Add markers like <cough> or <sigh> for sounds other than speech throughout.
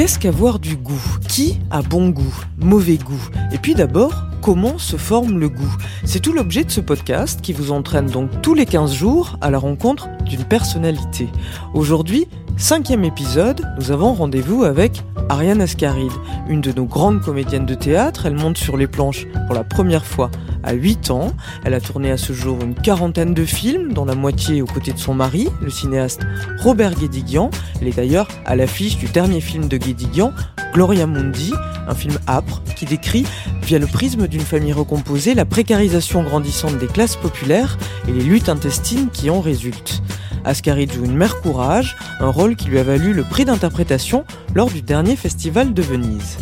Qu'est-ce qu'avoir du goût? Qui a bon goût? Mauvais goût? Et puis d'abord, comment se forme le goût? C'est tout l'objet de ce podcast qui vous entraîne donc tous les 15 jours à la rencontre d'une personnalité. Aujourd'hui, cinquième épisode, nous avons rendez-vous avec Ariane Ascaride, une de nos grandes comédiennes de théâtre. Elle monte sur les planches pour la première fois à 8 ans. Elle a tourné à ce jour une quarantaine de films, dont la moitié aux côtés de son mari, le cinéaste Robert Guédiguian. Elle est d'ailleurs à l'affiche du dernier film de Guédiguian, Gloria Mundi, un film âpre qui décrit, via le prisme d'une famille recomposée, la précarisation grandissante des classes populaires et les luttes intestines qui en résultent. Ascaride joue une mère courage, un rôle qui lui a valu le prix d'interprétation lors du dernier festival de Venise.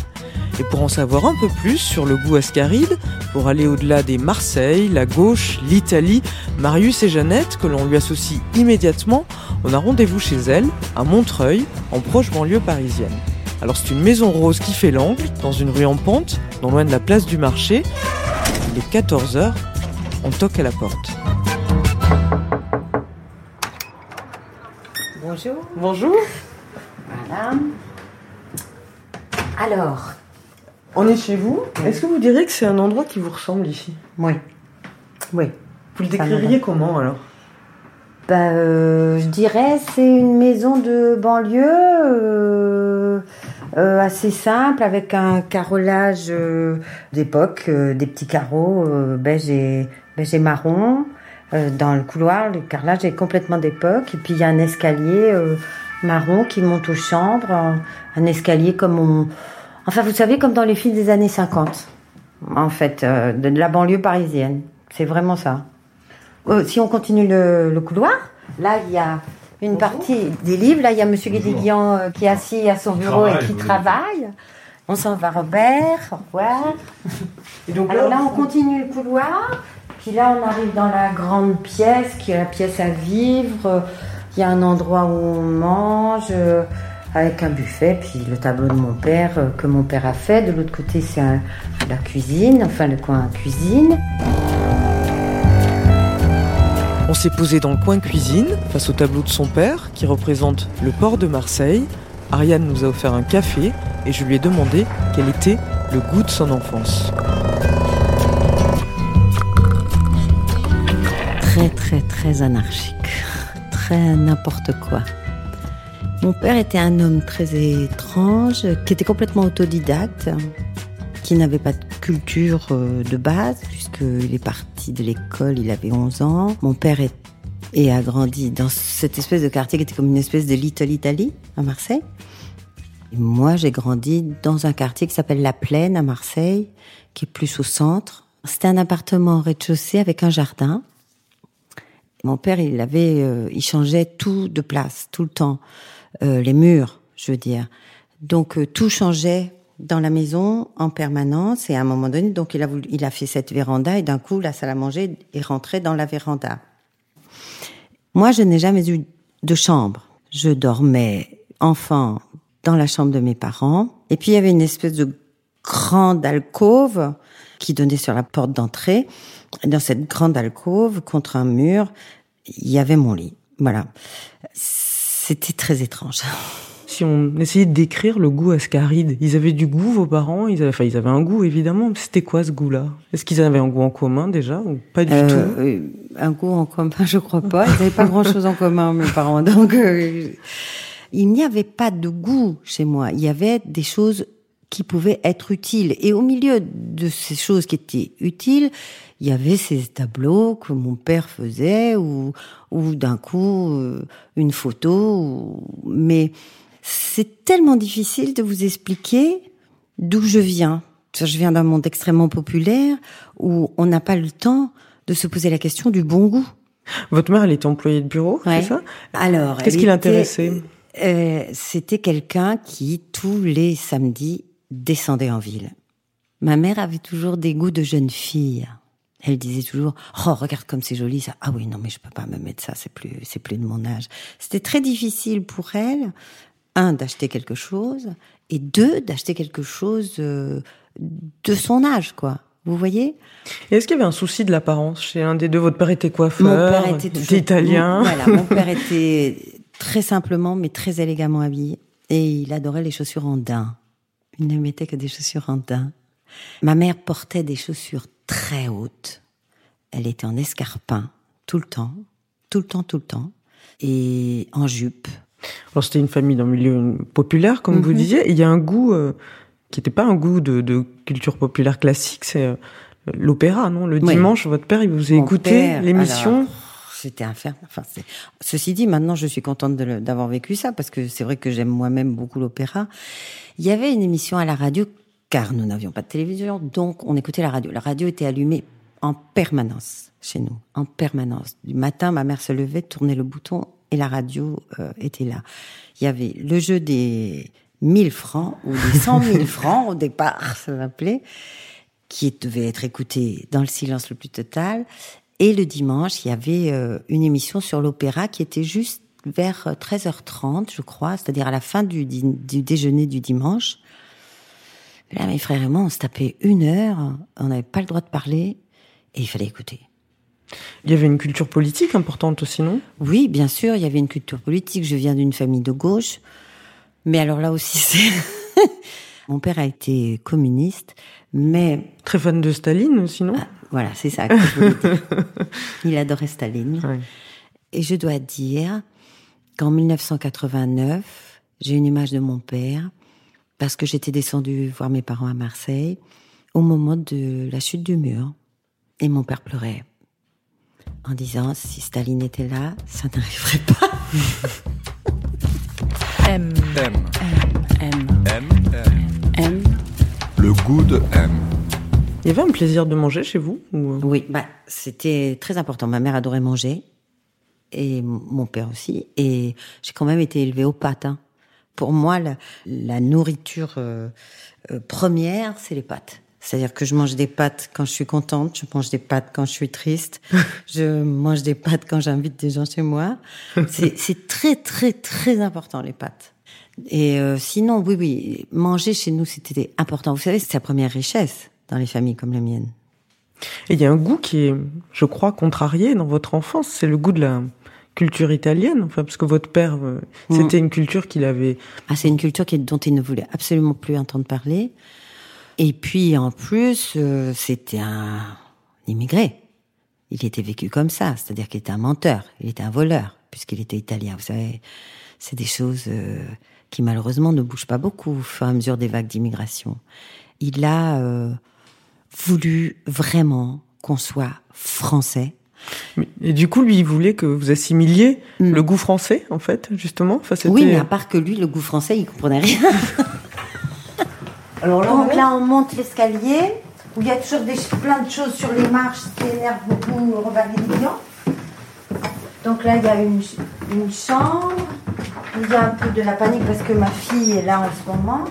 Et pour en savoir un peu plus sur le goût ascaride, pour aller au-delà des Marseille, la gauche, l'Italie, Marius et Jeannette, que l'on lui associe immédiatement, on a rendez-vous chez elle, à Montreuil, en proche banlieue parisienne. Alors c'est une maison rose qui fait l'angle, dans une rue en pente, non loin de la place du marché. Il est 14h, on toque à la porte. Bonjour. Bonjour. Voilà. Alors, On est chez vous. Est-ce que vous diriez que c'est un endroit qui vous ressemble ici? Oui. Oui. Vous le décririez comment alors? Euh, je dirais c'est une maison de banlieue euh, euh, assez simple avec un carrelage d'époque, des petits carreaux beige et beige et marron. Euh, dans le couloir, le carrelage est complètement d'époque. Et puis il y a un escalier euh, marron qui monte aux chambres, un, un escalier comme on, enfin vous savez comme dans les films des années 50, en fait, euh, de, la banlieue parisienne. C'est vraiment ça. Euh, si on continue le, le couloir, là il y a une partie des livres. Là il y a Monsieur Guédiguian euh, qui est assis à son bureau et qui travaille. On s'en va Robert, au revoir. Et donc Alors là, on continue le couloir. Puis là, on arrive dans la grande pièce, qui est la pièce à vivre. Il y a un endroit où on mange, euh, avec un buffet, puis le tableau de mon père, euh, que mon père a fait. De l'autre côté, c'est la cuisine, enfin le coin cuisine. On s'est posé dans le coin cuisine, face au tableau de son père, qui représente le port de Marseille. Ariane nous a offert un café et je lui ai demandé quel était le goût de son enfance. Très, anarchique. Très n'importe quoi. Mon père était un homme très étrange, qui était complètement autodidacte, qui n'avait pas de culture euh, de base, puisqu'il est parti de l'école, il avait 11 ans. Mon père est, a grandi dans cette espèce de quartier qui était comme une espèce de Little Italy à Marseille. Et moi, j'ai grandi dans un quartier qui s'appelle La Plaine à Marseille, qui est plus au centre. C'était un appartement au rez-de-chaussée avec un jardin. Mon père, il avait, euh, il changeait tout de place, tout le temps, Euh, les murs, je veux dire. Donc euh, tout changeait dans la maison en permanence. Et à un moment donné, donc il a voulu, il a fait cette véranda et d'un coup la salle à manger est rentrée dans la véranda. Moi, je n'ai jamais eu de chambre. Je dormais enfant dans la chambre de mes parents. Et puis il y avait une espèce de grande alcôve qui donnait sur la porte d'entrée. Dans cette grande alcôve, contre un mur, il y avait mon lit. Voilà. C'était très étrange. <laughs> Si on essayait de décrire le goût ascaride, ils avaient du goût, vos parents? Ils avaient, Enfin, ils avaient un goût, évidemment. mais C'était quoi ce goût-là? Est-ce qu'ils avaient un goût en commun déjà ou pas du Euh, tout? euh, un goût en commun, <laughs> je crois pas. Ils n'avaient pas <laughs> grand-chose en commun, mes parents. Donc, euh, il n'y avait pas de goût chez moi. Il y avait des choses qui pouvaient être utiles. Et au milieu de ces choses qui étaient utiles, il y avait ces tableaux que mon père faisait, ou, ou d'un coup euh, une photo. Mais c'est tellement difficile de vous expliquer d'où je viens. Je viens d'un monde extrêmement populaire où on n'a pas le temps de se poser la question du bon goût. Votre mère, elle était employée de bureau, Ouais. c'est ça? Alors, Qu'est-ce qui l'intéressait? Euh, C'était quelqu'un qui, tous les samedis, descendait en ville. Ma mère avait toujours des goûts de jeune fille. Elle disait toujours, oh, regarde comme c'est joli, ça. Ah oui, non, mais je peux pas me mettre ça, c'est plus, c'est plus de mon âge. C'était très difficile pour elle, un, d'acheter quelque chose, et deux, d'acheter quelque chose euh, de son âge, quoi. Vous voyez? Est-ce qu'il y avait un souci de l'apparence chez un des deux? Votre père était Mon coiffeur, père était il toujours- italien. <laughs> Voilà, mon père était très simplement, mais très élégamment habillé. Et il adorait les chaussures en daim. Il ne mettait que des chaussures en daim. Ma mère portait des chaussures très hautes. Elle était en escarpin tout le temps, tout le temps, tout le temps, et en jupe. Alors c'était une famille le milieu populaire, comme vous Mhm. disiez. Il y a un goût euh, qui n'était pas un goût de, de culture populaire classique, c'est euh, l'opéra, non? Le Oui. dimanche, votre père, il vous a écouté l'émission? C'était infernal. Enfin, Ceci dit, maintenant, je suis contente d'avoir vécu ça parce que c'est vrai que j'aime moi-même beaucoup l'opéra. Il y avait une émission à la radio car nous n'avions pas de télévision, donc on écoutait la radio. La radio était allumée en permanence chez nous, en permanence. Du matin, ma mère se levait, tournait le bouton et la radio euh, était là. Il y avait le jeu des 1000 francs ou des 100 000 <laughs> francs au départ, ça s'appelait qui devait être écouté dans le silence le plus total. Et le dimanche, il y avait euh, une émission sur l'opéra qui était juste vers euh, 13h30, je crois, c'est-à-dire à la fin du, du déjeuner du dimanche. Là, mes frères et moi, on se tapait une heure, on n'avait pas le droit de parler, et il fallait écouter. Il y avait une culture politique importante aussi, non? Oui, bien sûr, il y avait une culture politique. Je viens d'une famille de gauche. Mais alors là aussi, <laughs> c'est... Mon père a été communiste, mais Très fan de Staline aussi, non? Ah, voilà, c'est ça que je voulais dire. <laughs> Il adorait Staline. Ouais. Et je dois dire qu'en 1989, j'ai une image de mon père parce que j'étais descendue voir mes parents à Marseille au moment de la chute du mur. Et mon père pleurait en disant si Staline était là, ça n'arriverait pas. <laughs> M, M. M, M. M. M. Le goût de M. Il y avait un plaisir de manger chez vous ou... Oui, bah, c'était très important. Ma mère adorait manger et mon père aussi. Et j'ai quand même été élevée aux pâtes. hein. Pour moi, la, la nourriture euh, euh, première, c'est les pâtes. C'est-à-dire que je mange des pâtes quand je suis contente, je mange des pâtes quand je suis triste, <laughs> je mange des pâtes quand j'invite des gens chez moi. <laughs> C'est très, très, très important, les pâtes. Et euh, sinon, oui, oui, manger chez nous, c'était important. Vous savez, c'est la première richesse dans les familles comme la mienne. Et il y a un goût qui est, je crois, contrarié dans votre enfance, c'est le goût de la culture italienne, enfin, parce que votre père, euh, Mm. c'était une culture qu'il avait... Ah, c'est une culture qui, dont il ne voulait absolument plus entendre parler. Et puis, en plus, euh, c'était un immigré. Il était vécu comme ça, c'est-à-dire qu'il était un menteur, il était un voleur, puisqu'il était italien. Vous savez, c'est des choses euh, qui malheureusement ne bougent pas beaucoup au fur et à mesure des vagues d'immigration. Il a voulu vraiment qu'on soit français. Et du coup, lui, il voulait que vous assimiliez Mm. le goût français, en fait, justement. Enfin, Oui, mais à part que lui, le goût français, il comprenait rien. <laughs> Alors là, Donc là, on monte l'escalier où il y a toujours des, plein de choses sur les marches qui énervent beaucoup Robert Guédiguian. Donc là, il y a une, une chambre. Il y a un peu de la panique parce que ma fille est là en ce moment.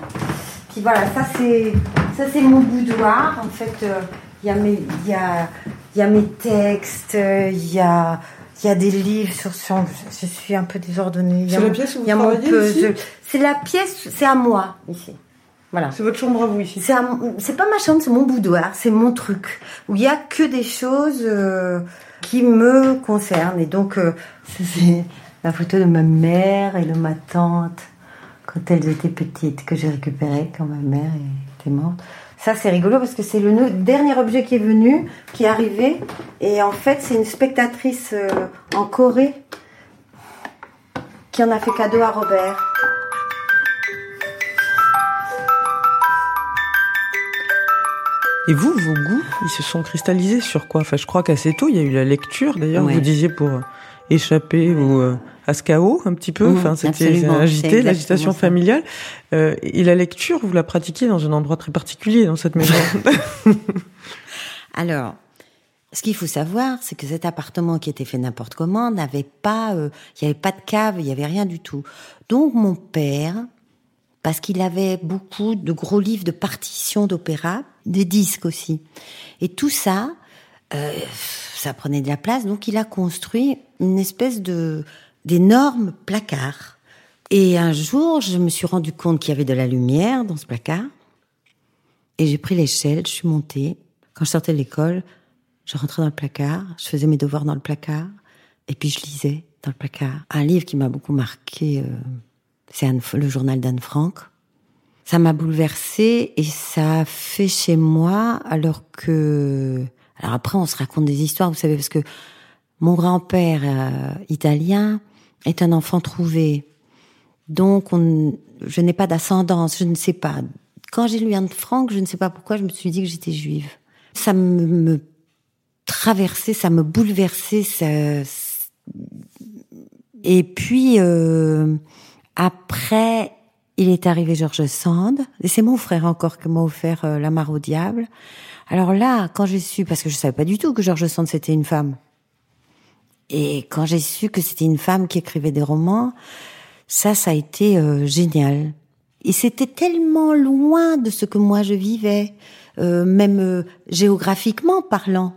Puis voilà, ça c'est ça c'est mon boudoir. En fait, euh, il y a mes il y a il y a mes textes, euh, il y a il y a des livres sur, sur je suis un peu désordonnée. C'est la pièce où vous travaillez, ici C'est la pièce, c'est à moi ici. Voilà. C'est votre chambre à vous, ici. C'est pas ma chambre, c'est mon boudoir, c'est mon truc où il y a que des choses euh, qui me concernent et donc euh, ça, c'est la photo de ma mère et de ma tante quand elles étaient petites que j'ai récupérée quand ma mère était morte. Ça c'est rigolo parce que c'est le dernier objet qui est venu, qui est arrivé et en fait c'est une spectatrice euh, en Corée qui en a fait cadeau à Robert. Et vous, vos goûts, ils se sont cristallisés sur quoi? Enfin, je crois qu'assez tôt, il y a eu la lecture. D'ailleurs, Ouais. vous disiez pour euh, échapper ou euh, à ce chaos un petit peu. Mhm, Enfin, c'était agité, l'agitation familiale. Euh, et la lecture, vous la pratiquiez dans un endroit très particulier dans cette maison. <laughs> Alors, Ce qu'il faut savoir, c'est que cet appartement qui était fait n'importe comment n'avait pas, euh, il n'y avait pas de cave, il n'y avait rien du tout. Donc mon père, parce qu'il avait beaucoup de gros livres de partitions d'opéra, des disques aussi, et tout ça, euh, ça prenait de la place. Donc il a construit une espèce de d'énormes placards. Et un jour, je me suis rendu compte qu'il y avait de la lumière dans ce placard. Et j'ai pris l'échelle, je suis montée. Quand je sortais de l'école, je rentrais dans le placard, je faisais mes devoirs dans le placard, et puis je lisais dans le placard. Un livre qui m'a beaucoup marqué, euh, c'est le journal d'Anne Frank. Ça m'a bouleversée et ça a fait chez moi, alors que... Alors après, on se raconte des histoires, vous savez, parce que mon grand-père euh, italien est un enfant trouvé. Donc, on, je n'ai pas d'ascendance, je ne sais pas. Quand j'ai lu Anne Frank, je ne sais pas pourquoi, je me suis dit que j'étais juive. Ça me, me traversé, ça me bouleversait. Ça... Et puis euh, après, il est arrivé Georges Sand, et c'est mon frère encore qui m'a offert euh, La Mare au diable. Alors là, quand j'ai su, parce que je savais pas du tout que Georges Sand c'était une femme, et quand j'ai su que c'était une femme qui écrivait des romans, ça, ça a été euh, génial. Et c'était tellement loin de ce que moi je vivais, euh, même euh, géographiquement parlant.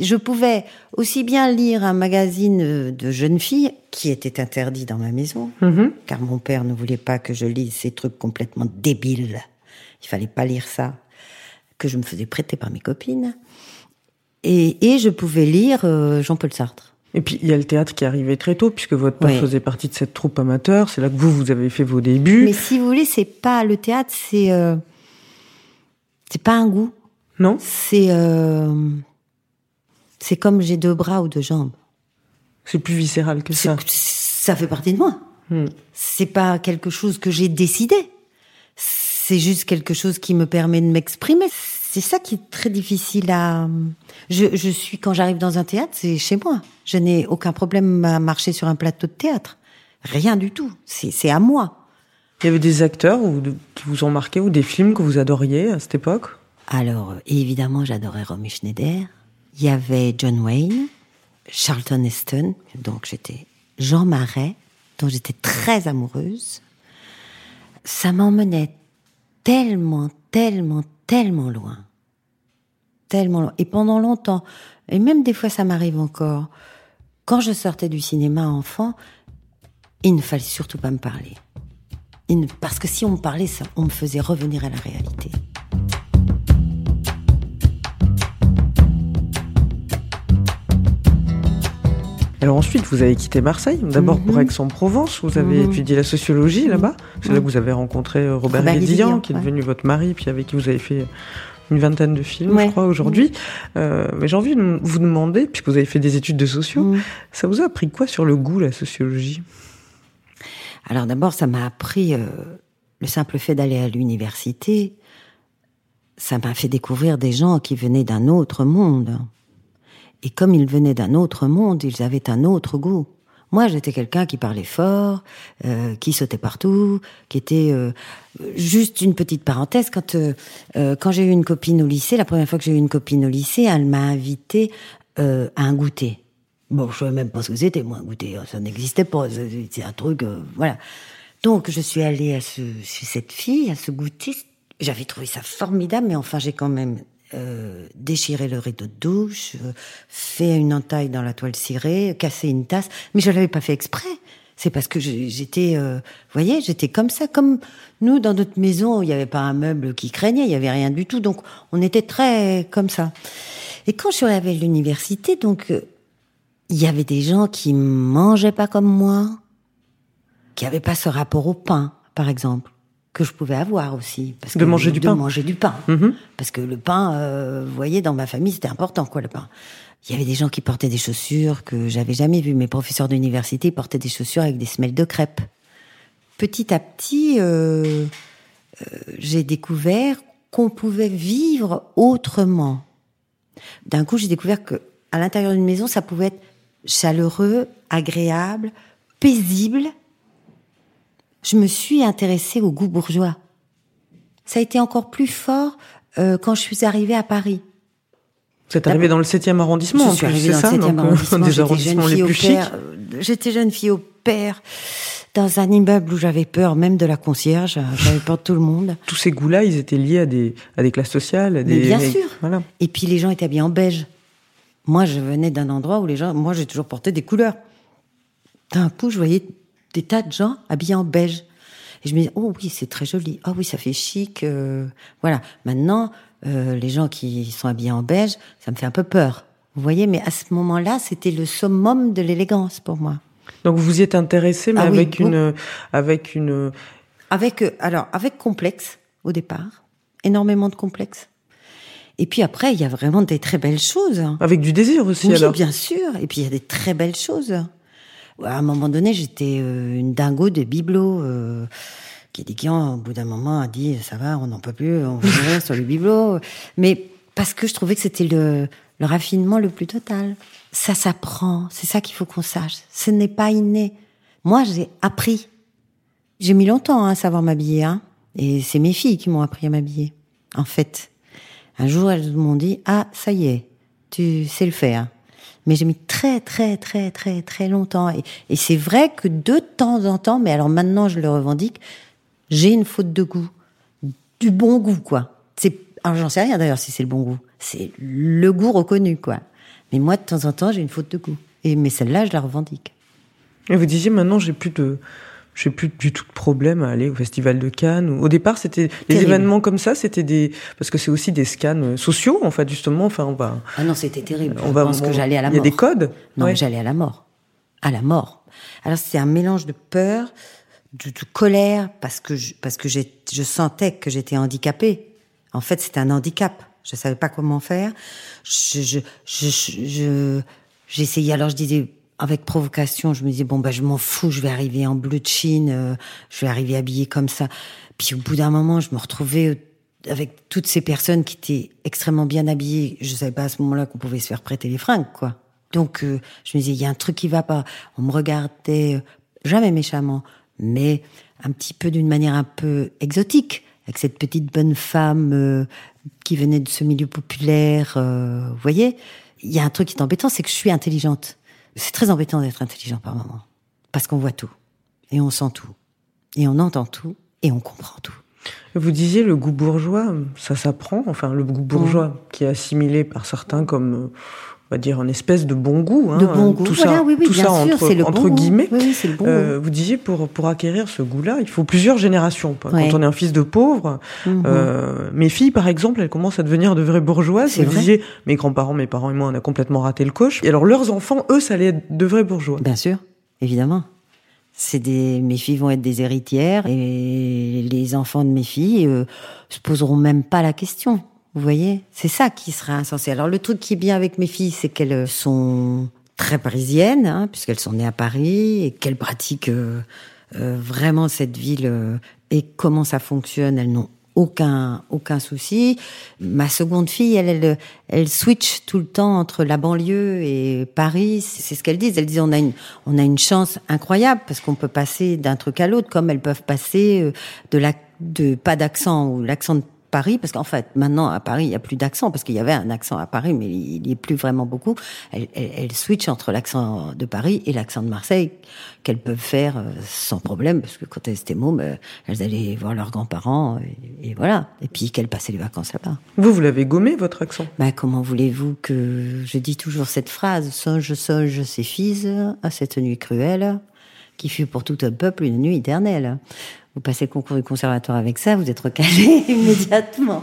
Je pouvais aussi bien lire un magazine euh, de jeunes filles qui était interdit dans ma maison, Mhm. car mon père ne voulait pas que je lise ces trucs complètement débiles. Il fallait pas lire ça, que je me faisais prêter par mes copines. Et, et je pouvais lire euh, Jean-Paul Sartre. Et puis il y a le théâtre qui arrivait très tôt, puisque votre père Oui. faisait partie de cette troupe amateur. C'est là que vous, vous avez fait vos débuts. Mais si vous voulez, c'est pas le théâtre, c'est euh, c'est pas un goût. Non C'est euh, c'est comme j'ai deux bras ou deux jambes. C'est plus viscéral que ça. Ça fait partie de moi. Hmm. C'est pas quelque chose que j'ai décidé. C'est juste quelque chose qui me permet de m'exprimer. C'est ça qui est très difficile à. Je, je suis quand j'arrive dans un théâtre, c'est chez moi. Je n'ai aucun problème à marcher sur un plateau de théâtre. Rien du tout. C'est à moi. Il y avait des acteurs ou de- qui vous ont marqué ou des films que vous adoriez à cette époque? Alors, évidemment, j'adorais Romy Schneider. Il y avait John Wayne, Charlton Heston, donc j'étais Jean Marais, dont j'étais très amoureuse. Ça m'emmenait tellement, tellement, tellement loin. Tellement loin. Et pendant longtemps, et même des fois ça m'arrive encore, quand je sortais du cinéma enfant, il ne fallait surtout pas me parler. Parce que si on me parlait, ça, on me faisait revenir à la réalité. Alors ensuite, vous avez quitté Marseille, d'abord pour Mhm. Aix-en-Provence. Vous avez Mhm. étudié la sociologie là-bas. C'est là Mhm. que vous avez rencontré euh, Robert, Robert qui est ouais. devenu votre mari, puis avec qui vous avez fait une vingtaine de films, Ouais. je crois, aujourd'hui. Euh, mais j'ai envie de vous demander, puisque vous avez fait des études de sociaux, ça vous a appris quoi sur le goût, la sociologie? Alors d'abord, ça m'a appris euh, le simple fait d'aller à l'université. Ça m'a fait découvrir des gens qui venaient d'un autre monde. Et comme ils venaient d'un autre monde, ils avaient un autre goût. Moi, j'étais quelqu'un qui parlait fort, euh, qui sautait partout, qui était euh, juste une petite parenthèse. Quand euh, euh, quand j'ai eu une copine au lycée, la première fois que j'ai eu une copine au lycée, elle m'a invité euh, à un goûter. Bon, je savais même pas ce que c'était, moi, un goûter. Ça n'existait pas. C'est un truc, euh, voilà. Donc, je suis allée à ce, cette fille, à ce goûter. J'avais trouvé ça formidable, mais enfin, j'ai quand même euh, déchiré le rideau de douche, euh, fait une entaille dans la toile cirée, cassé une tasse. Mais je l'avais pas fait exprès. C'est parce que j'étais, euh, voyez, j'étais comme ça, comme nous dans notre maison, il n'y avait pas un meuble qui craignait, il y avait rien du tout, donc on était très comme ça. Et quand je suis arrivée à l'université, donc euh, il y avait des gens qui mangeaient pas comme moi, qui avaient pas ce rapport au pain, par exemple, que je pouvais avoir aussi. Parce De que- manger du de pain. manger du pain. Mhm. Parce que le pain, euh, vous voyez, dans ma famille, c'était important, quoi, le pain. Il y avait des gens qui portaient des chaussures que j'avais jamais vues. Mes professeurs d'université portaient des chaussures avec des semelles de crêpes. Petit à petit, euh, euh, j'ai découvert qu'on pouvait vivre autrement. D'un coup, j'ai découvert que à l'intérieur d'une maison, ça pouvait être chaleureux, agréable, paisible. Je me suis intéressée au goût bourgeois. Ça a été encore plus fort euh, quand je suis arrivée à Paris. Vous êtes arrivé dans le 7e arrondissement, je suis arrivée dans ça le 7e donc, euh, arrondissement. Des J'étais arrondissements jeune les fille plus au chics. père, euh, J'étais jeune fille au père, dans un immeuble où j'avais peur même de la concierge. J'avais peur de tout le monde. <laughs> Tous ces goûts-là, ils étaient liés à des, à des classes sociales, à des. Mais bien sûr. Voilà. Et puis les gens étaient habillés en beige. Moi, je venais d'un endroit où les gens, moi, j'ai toujours porté des couleurs. D'un coup, je voyais des tas de gens habillés en beige. Et je me disais, oh oui, c'est très joli. Oh oui, ça fait chic. euh, voilà. Maintenant, euh, les gens qui sont habillés en beige, ça me fait un peu peur. Vous voyez, mais à ce moment-là, c'était le summum de l'élégance pour moi. Donc vous vous y êtes intéressé, mais Ah avec une, avec une. Avec, euh, alors, avec complexe au départ, énormément de complexe. Et puis après, il y a vraiment des très belles choses. Avec du désir aussi, Oui, alors. bien sûr. Et puis il y a des très belles choses. À un moment donné, j'étais euh, une dingo de bibelots. Euh, qui qui, au bout d'un moment, a dit ça va, on n'en peut plus, on rien sur les bibelots. Mais parce que je trouvais que c'était le, le raffinement le plus total. Ça s'apprend. C'est ça qu'il faut qu'on sache. Ce n'est pas inné. Moi, j'ai appris. J'ai mis longtemps hein, à savoir m'habiller. Hein. Et c'est mes filles qui m'ont appris à m'habiller. En fait, un jour, elles m'ont dit ah ça y est, tu sais le faire. Mais j'ai mis très très très très très longtemps. Et, c'est vrai que de temps en temps, mais alors maintenant je le revendique, j'ai une faute de goût, du bon goût quoi. C'est alors j'en sais rien d'ailleurs si c'est le bon goût. C'est le goût reconnu quoi. Mais moi de temps en temps j'ai une faute de goût. Et mais celle-là je la revendique. Et vous disiez maintenant, j'ai plus de. J'ai plus du tout de problème à aller au festival de Cannes. Au départ, c'était les événements comme ça, c'était des parce que c'est aussi des scans euh, sociaux en fait justement. Enfin, on va, Ah non c'était terrible. on je va. pense que j'allais à la Il y a mort. des codes. Non, Ouais. j'allais à la mort. À la mort. Alors c'est un mélange de peur, de, de colère, parce que je, parce que je sentais que j'étais handicapée. En fait, c'était un handicap. Je savais pas comment faire. Je, je, je, je- je- j'essayais. Alors je disais avec provocation, je me disais bon bah je m'en fous, je vais arriver en bleu de Chine, euh, je vais arriver habillée comme ça. Puis au bout d'un moment, je me retrouvais euh, avec toutes ces personnes qui étaient extrêmement bien habillées. Je savais pas à ce moment-là qu'on pouvait se faire prêter les fringues, quoi. Donc euh, je me disais il y a un truc qui va pas. On me regardait euh, jamais méchamment, mais un petit peu d'une manière un peu exotique, avec cette petite bonne femme euh, qui venait de ce milieu populaire. vous voyez, il y a un truc qui est embêtant, c'est que je suis intelligente. C'est très embêtant d'être intelligent par moment, parce qu'on voit tout et on sent tout et on entend tout et on comprend tout. Vous disiez le goût bourgeois, ça s'apprend. Enfin, le goût bourgeois Mm. qui est assimilé par certains comme, euh, on va dire, une espèce de bon goût. hein, de bon goût, Tout voilà, ça, oui, oui, tout bien ça sûr, entre, c'est le entre bon goût. guillemets. Oui, le bon Euh, vous disiez pour pour acquérir ce goût-là, il faut plusieurs générations. Quand on est un fils de pauvre. Mhm. euh, mes filles par exemple, elles commencent à devenir de vraies bourgeoises. Vous vrai. disiez, mes grands-parents, mes parents et moi, on a complètement raté le coche. Et alors leurs enfants, eux, ça allait être de vrais bourgeois. Bien sûr, évidemment. C'est des, mes filles vont être des héritières et les enfants de mes filles euh, se poseront même pas la question. Vous voyez, c'est ça qui sera insensé. Alors le truc qui est bien avec mes filles, c'est qu'elles sont très parisiennes, hein, puisqu'elles sont nées à Paris et qu'elles pratiquent euh, euh, vraiment cette ville euh, et comment ça fonctionne. Elles n'ont aucun aucun souci. Ma seconde fille, elle, elle, switch tout le temps entre la banlieue et Paris. C'est ce qu'elles disent. Elles disent on a une on a une chance incroyable parce qu'on peut passer d'un truc à l'autre, comme elles peuvent passer euh, de la de pas d'accent ou l'accent de Paris, parce qu'en fait, maintenant, à Paris, il n'y a plus d'accent, parce qu'il y avait un accent à Paris, mais il n'y est plus vraiment beaucoup. Elles, elles, elles switchent entre l'accent de Paris et l'accent de Marseille, qu'elles peuvent faire euh, sans problème, parce que quand elles étaient mômes, euh, elles allaient voir leurs grands-parents, et, et voilà. Et puis qu'elles passaient les vacances là-bas. Vous, vous l'avez gommé votre accent? Ben, comment voulez-vous que je dis toujours cette phrase? Songe, songe, ces fils, à cette nuit cruelle, qui fut pour tout un peuple une nuit éternelle. Vous passez le concours du conservatoire avec ça, vous êtes recalé <laughs> immédiatement.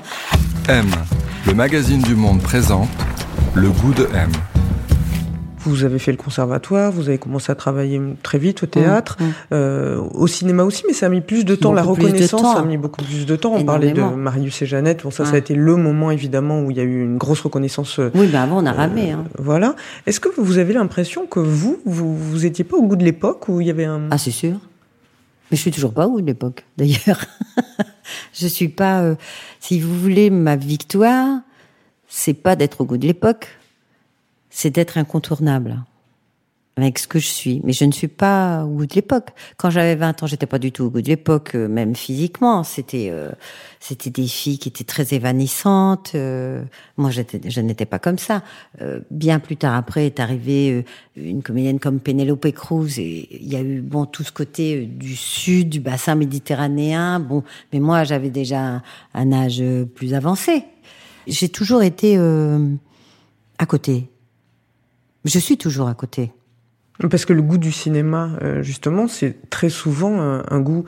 M, le magazine du monde présente Le goût de M. Vous avez fait le conservatoire, vous avez commencé à travailler très vite au théâtre, Mmh, mmh. euh, au cinéma aussi, mais ça a mis plus de temps. la Beaucoup reconnaissance temps. a mis beaucoup plus de temps. On parlait de. Marius et Jeannette. Bon, ça, ça a été le moment évidemment où il y a eu une grosse reconnaissance. euh, Oui, ben avant, on a ramé. Hein. Voilà. Est-ce que vous avez l'impression que vous, vous, vous étiez pas au goût de l'époque où il y avait un. Ah, c'est sûr. Mais je suis toujours pas où de l'époque, <laughs> d'ailleurs. je suis pas. euh, si vous voulez, ma victoire, c'est pas d'être au goût de l'époque, c'est d'être incontournable. avec ce que je suis. Mais je ne suis pas au goût de l'époque. Quand j'avais 20 ans, j'étais pas du tout au goût de l'époque, euh, même physiquement. C'était euh, c'était des filles qui étaient très évanescentes. Euh, moi, je n'étais pas comme ça. Euh, bien plus tard après est arrivée euh, une comédienne comme Penelope Cruz et il y a eu bon tout ce côté euh, du sud, du bassin méditerranéen. Bon, mais moi, j'avais déjà un, un âge plus avancé. J'ai toujours été à côté. Je suis toujours à côté. Parce que le goût du cinéma, euh, justement, c'est très souvent un, un goût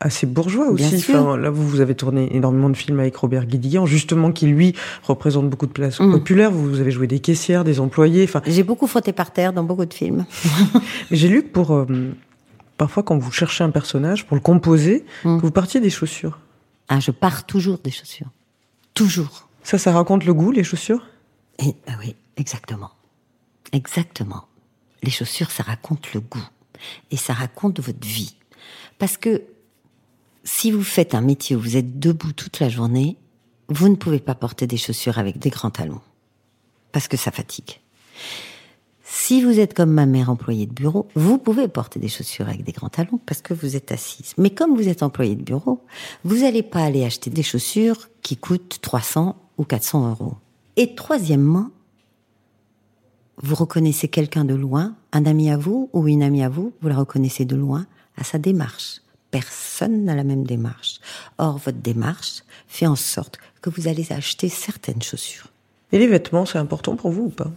assez bourgeois aussi. Enfin, là, vous, vous avez tourné énormément de films avec Robert Guédiguian, justement, qui lui représente beaucoup de places Mm. populaires. Vous avez joué des caissières, des employés. Enfin, J'ai beaucoup frotté par terre dans beaucoup de films. <laughs> j'ai lu que pour euh, parfois quand vous cherchez un personnage pour le composer, Mm. que vous partiez des chaussures. Ah, je pars toujours des chaussures. Toujours. Ça, ça raconte le goût, les chaussures? Et, ah oui, exactement. Exactement. Les chaussures, ça raconte le goût. Et ça raconte votre vie. Parce que si vous faites un métier où vous êtes debout toute la journée, vous ne pouvez pas porter des chaussures avec des grands talons. Parce que ça fatigue. Si vous êtes comme ma mère employée de bureau, vous pouvez porter des chaussures avec des grands talons parce que vous êtes assise. Mais comme vous êtes employé de bureau, vous n'allez pas aller acheter des chaussures qui coûtent 300 ou 400 euros. Et troisièmement, vous reconnaissez quelqu'un de loin, un ami à vous ou une amie à vous, vous la reconnaissez de loin à sa démarche. Personne n'a la même démarche. Or, votre démarche fait en sorte que vous allez acheter certaines chaussures. Et les vêtements, c'est important pour vous ou pas?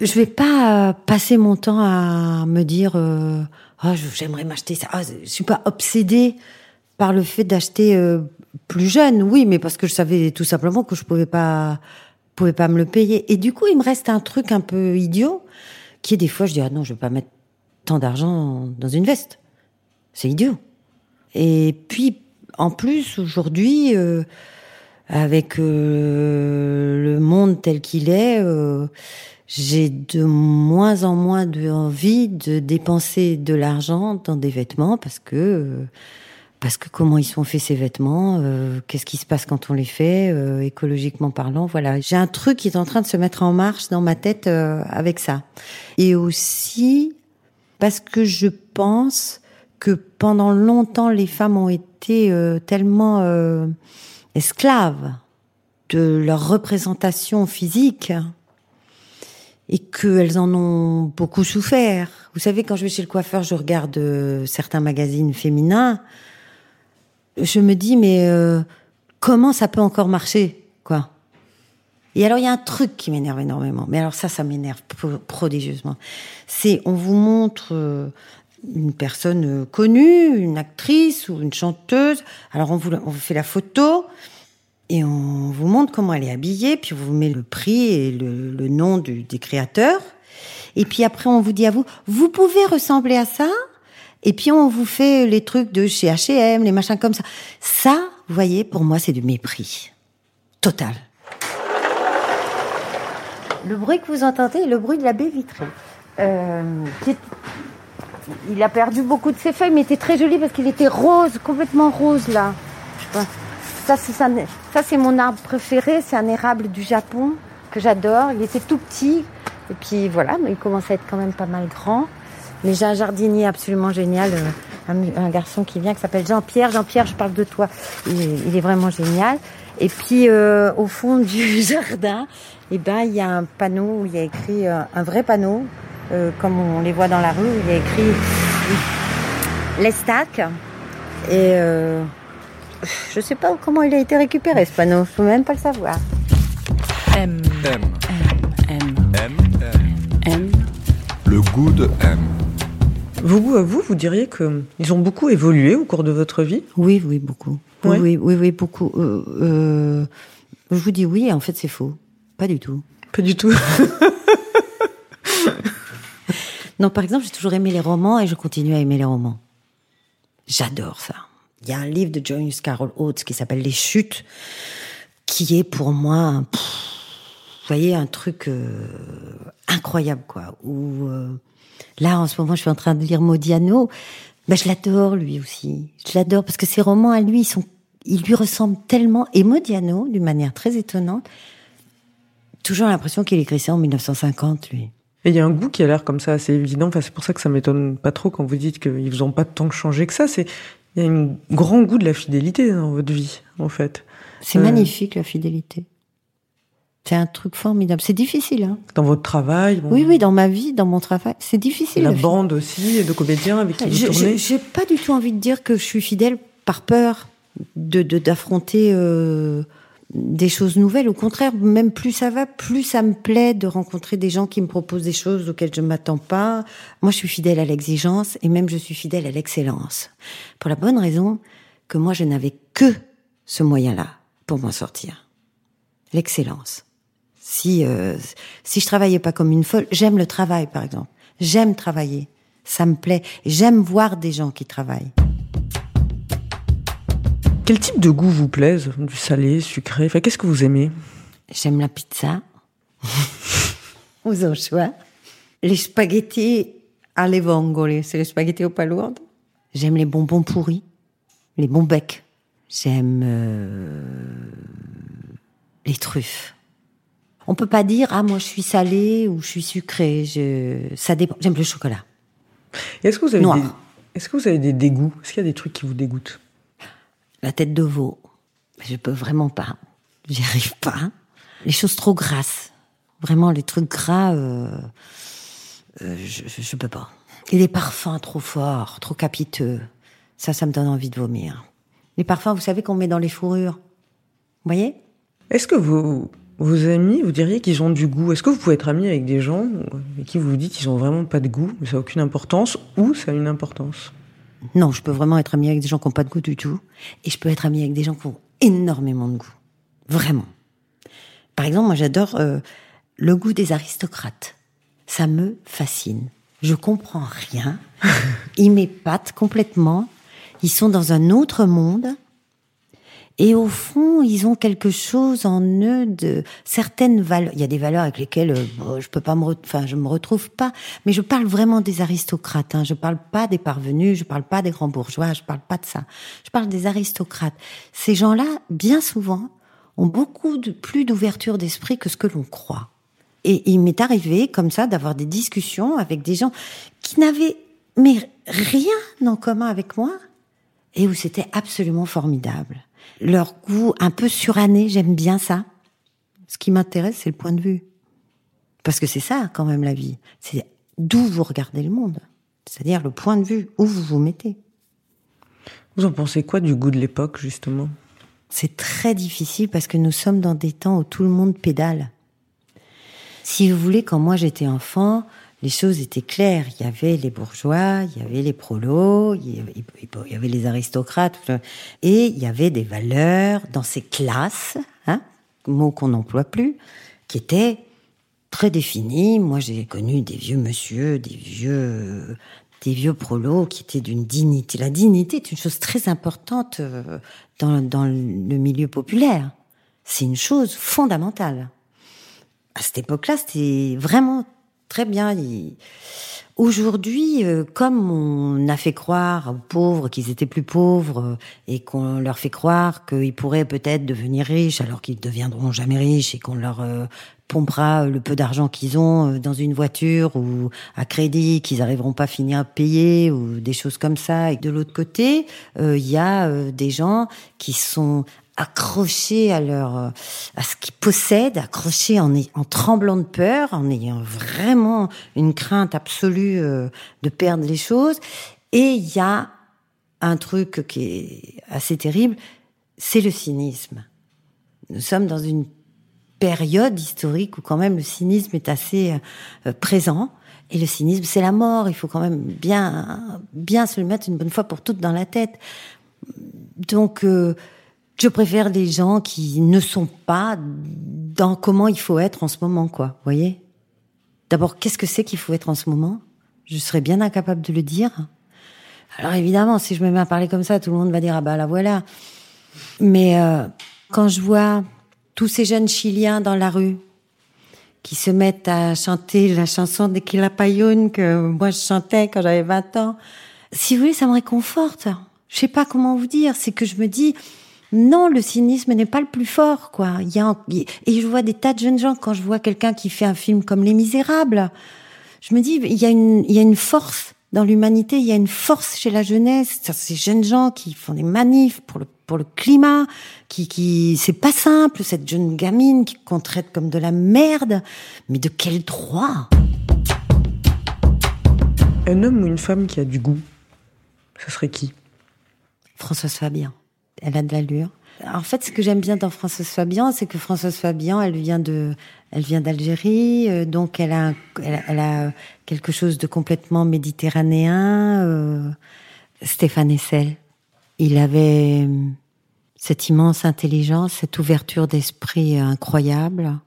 Je vais pas euh, passer mon temps à me dire euh, Ah, je- j'aimerais m'acheter ça. Ah, je suis pas obsédée par le fait d'acheter euh, plus jeune, oui, mais parce que je savais tout simplement que je pouvais pas pouvais pas me le payer. Et du coup, il me reste un truc un peu idiot qui est des fois je dis ah non, je vais pas mettre tant d'argent dans une veste. C'est idiot. Et puis en plus aujourd'hui euh, avec euh, le monde tel qu'il est, euh, j'ai de moins en moins de envie de dépenser de l'argent dans des vêtements parce que euh, parce que comment ils sont faits ces vêtements, euh, qu'est-ce qui se passe quand on les fait, euh, écologiquement parlant, voilà. J'ai un truc qui est en train de se mettre en marche dans ma tête euh, avec ça. Et aussi parce que je pense que pendant longtemps les femmes ont été euh, tellement euh, esclaves de leur représentation physique et qu'elles en ont beaucoup souffert. Vous savez, quand je vais chez le coiffeur, je regarde euh, certains magazines féminins, je me dis, mais euh, comment ça peut encore marcher, quoi? Et alors, il y a un truc qui m'énerve énormément, mais alors ça, ça m'énerve pro- prodigieusement. C'est, on vous montre euh, une personne euh, connue, une actrice ou une chanteuse, alors on vous, on vous fait la photo, et on vous montre comment elle est habillée, puis on vous met le prix et le, le nom du, des créateurs. Et puis après, on vous dit à vous, vous pouvez ressembler à ça? Et puis on vous fait les trucs de chez H&M, les machins comme ça. Ça, vous voyez, pour moi, c'est du mépris. Total. Le bruit que vous entendez est le bruit de la baie vitrée. Euh, est- Il a perdu beaucoup de ses feuilles, mais était très joli parce qu'il était rose, complètement rose là. Ça, c'est ça, c'est mon arbre préféré. C'est un érable du Japon que j'adore. Il était tout petit. Et puis voilà, mais il commence à être quand même pas mal grand. Mais j'ai un jardinier absolument génial, euh, un, un garçon qui vient qui s'appelle Jean-Pierre. Jean-Pierre, je parle de toi. Il est, il est vraiment génial. Et puis euh, au fond du <laughs> jardin, eh ben il y a un panneau où il y a écrit euh, un vrai panneau, euh, comme on les voit dans la rue, où il y a écrit l'estac. Et euh, je sais pas comment il a été récupéré ce panneau. Je peux même pas le savoir. M, M. M, M. M. M. Le goût de M. Goûts à vous, vous diriez que ils ont beaucoup évolué au cours de votre vie? Oui, oui, beaucoup. Oui, Ouais. oui, oui, oui, beaucoup. Euh, euh, je vous dis oui, en fait, c'est faux. Pas du tout. Pas du tout. <laughs> Non, par exemple, j'ai toujours aimé les romans et je continue à aimer les romans. J'adore ça. Il y a un livre de Joyce Carol Oates qui s'appelle Les Chutes, qui est pour moi, pff, vous voyez, un truc euh, incroyable, quoi. Où euh, là, en ce moment, je suis en train de lire Modiano. Ben, je l'adore lui aussi. Je l'adore parce que ses romans à lui, ils sont, ils lui ressemblent tellement. Et Modiano, d'une manière très étonnante, toujours l'impression qu'il écrit ça en 1950, lui. Et il y a un goût qui a l'air comme ça assez évident. Enfin, c'est pour ça que ça m'étonne pas trop quand vous dites qu'ils vous ont pas tant changé que ça. C'est il y a un grand goût de la fidélité dans votre vie, en fait. C'est Euh, magnifique la fidélité. C'est un truc formidable. C'est difficile. Hein Dans votre travail. bon, oui, oui, dans ma vie, dans mon travail, c'est difficile. La bande aussi de comédiens avec qui vous Je- tournez. je- J'ai pas du tout envie de dire que je suis fidèle par peur de de- d'affronter euh, des choses nouvelles. Au contraire, même plus ça va, plus ça me plaît de rencontrer des gens qui me proposent des choses auxquelles je m'attends pas. Moi, je suis fidèle à l'exigence et même je suis fidèle à l'excellence. Pour la bonne raison que moi, je n'avais que ce moyen-là pour m'en sortir. L'excellence. Si euh, si je travaillais pas comme une folle, j'aime le travail par exemple. J'aime travailler, ça me plaît. J'aime voir des gens qui travaillent. Quel type de goût vous plaise Du salé, sucré? Enfin, qu'est-ce que vous aimez? J'aime la pizza aux anchois, les spaghettis alle vongole, c'est les spaghettis aux palourdes? J'aime les bonbons pourris, les bons becs. J'aime euh, les truffes. On peut pas dire ah moi je suis salé ou je suis sucré. Je, ça dépend. J'aime le chocolat. Est-ce que vous avez Noir. des... Est-ce que vous avez des dégoûts? Est-ce qu'il y a des trucs qui vous dégoûtent? La tête de veau, je peux vraiment pas. J'y arrive pas. Les choses trop grasses, vraiment les trucs gras, euh, euh, je, je, je peux pas. Et les parfums trop forts, trop capiteux, ça, ça me donne envie de vomir. Les parfums, vous savez qu'on met dans les fourrures. Vous voyez? Est-ce que vos, vos amis, vous diriez qu'ils ont du goût Est-ce que vous pouvez être ami avec des gens avec qui vous vous dites qu'ils ont vraiment pas de goût, mais ça n'a aucune importance, ou ça a une importance? Non, je peux vraiment être amie avec des gens qui n'ont pas de goût du tout. Et je peux être amie avec des gens qui ont énormément de goût. Vraiment. Par exemple, moi j'adore euh, le goût des aristocrates. Ça me fascine. Je comprends rien. <laughs> Ils m'épatent complètement. Ils sont dans un autre monde. Et au fond, ils ont quelque chose en eux de certaines valeurs. Il y a des valeurs avec lesquelles euh, je peux pas me, enfin, je me retrouve pas. Mais je parle vraiment des aristocrates. Hein. Je parle pas des parvenus. Je parle pas des grands bourgeois. Je parle pas de ça. Je parle des aristocrates. Ces gens-là, bien souvent, ont beaucoup de, plus d'ouverture d'esprit que ce que l'on croit. Et il m'est arrivé, comme ça, d'avoir des discussions avec des gens qui n'avaient mais rien en commun avec moi et où c'était absolument formidable. Leur goût un peu suranné, j'aime bien ça. Ce qui m'intéresse, c'est le point de vue. Parce que c'est ça, quand même, la vie. C'est d'où vous regardez le monde. C'est-à-dire le point de vue, où vous vous mettez. Vous en pensez quoi du goût de l'époque, justement? C'est très difficile parce que nous sommes dans des temps où tout le monde pédale. Si vous voulez, quand moi j'étais enfant, les choses étaient claires. Il y avait les bourgeois, il y avait les prolos, il y avait, les aristocrates, et il y avait des valeurs dans ces classes, hein, mot qu'on n'emploie plus, qui étaient très définies. Moi, j'ai connu des vieux monsieur, des vieux, des vieux prolos qui étaient d'une dignité. La dignité est une chose très importante euh, dans, dans le milieu populaire. C'est une chose fondamentale. À cette époque-là, c'était vraiment très bien. Aujourd'hui, euh, comme on a fait croire aux pauvres qu'ils étaient plus pauvres euh, et qu'on leur fait croire qu'ils pourraient peut-être devenir riches alors qu'ils deviendront jamais riches et qu'on leur euh, pompera le peu d'argent qu'ils ont dans une voiture ou à crédit qu'ils arriveront pas à finir à payer ou des choses comme ça. Et de l'autre côté, il y a des gens qui sont accrochés à leur euh, à ce qu'ils possèdent, accrochés en, en tremblant de peur, en ayant vraiment une crainte absolue euh, de perdre les choses. Et il y a un truc qui est assez terrible, c'est le cynisme. Nous sommes dans une période historique où quand même le cynisme est assez euh, présent. Et le cynisme, c'est la mort. Il faut quand même bien, bien se le mettre une bonne fois pour toutes dans la tête. Donc, euh, je préfère des gens qui ne sont pas dans comment il faut être en ce moment, quoi. Voyez? D'abord, qu'est-ce que c'est qu'il faut être en ce moment? Je serais bien incapable de le dire. Alors évidemment, si je me mets à parler comme ça, tout le monde va dire ah bah la voilà. Mais euh, quand je vois tous ces jeunes Chiliens dans la rue qui se mettent à chanter la chanson de Quilapayún que moi je chantais quand j'avais 20 ans, si vous voulez, ça me réconforte. Je sais pas comment vous dire, c'est que je me dis non, le cynisme n'est pas le plus fort, quoi. Il y a, et je vois des tas de jeunes gens quand je vois quelqu'un qui fait un film comme Les Misérables. Je me dis, il y a une, il y a une force dans l'humanité, il y a une force chez la jeunesse, ces jeunes gens qui font des manifs pour le pour le climat, qui qui c'est pas simple cette jeune gamine qu'on traite comme de la merde, mais de quel droit? Un homme ou une femme qui a du goût, ça serait qui? Françoise Fabian. Elle a de l'allure. En fait, ce que j'aime bien dans Françoise Fabian, c'est que Françoise Fabian, elle vient de, elle vient d'Algérie, euh, donc elle a, elle, a quelque chose de complètement méditerranéen. Euh, Stéphane Essel, il avait euh, cette immense intelligence, cette ouverture d'esprit incroyable.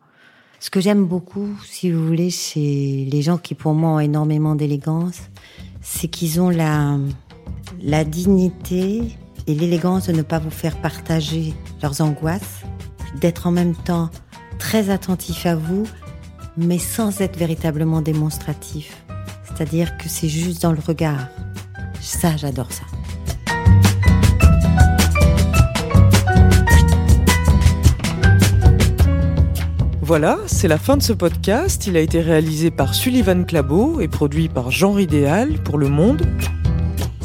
Ce que j'aime beaucoup, si vous voulez, chez les gens qui pour moi ont énormément d'élégance, c'est qu'ils ont la, la dignité et l'élégance de ne pas vous faire partager leurs angoisses, d'être en même temps très attentif à vous, mais sans être véritablement démonstratif. C'est-à-dire que c'est juste dans le regard. Ça, j'adore ça. Voilà, c'est la fin de ce podcast. Il a été réalisé par Sullivan Clabot et produit par Jean Ridéal pour Le Monde.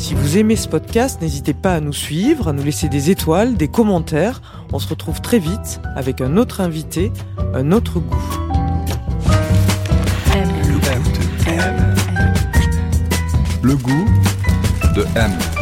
Si vous aimez ce podcast, n'hésitez pas à nous suivre, à nous laisser des étoiles, des commentaires. On se retrouve très vite avec un autre invité, un autre goût. Le goût de M.